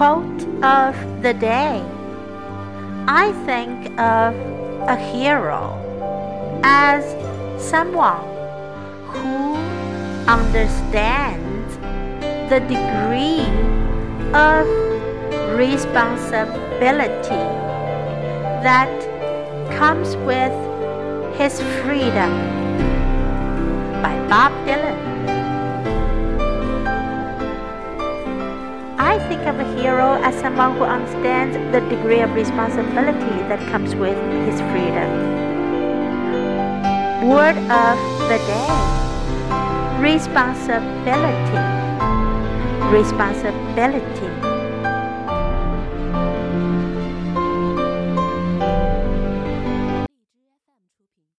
Quote of the day I think of a hero as someone who understands the degree of responsibility that comes with his freedom by Bob Dylan. Think of a hero as someone who understands the degree of responsibility that comes with his freedom. Word of the day responsibility. Responsibility.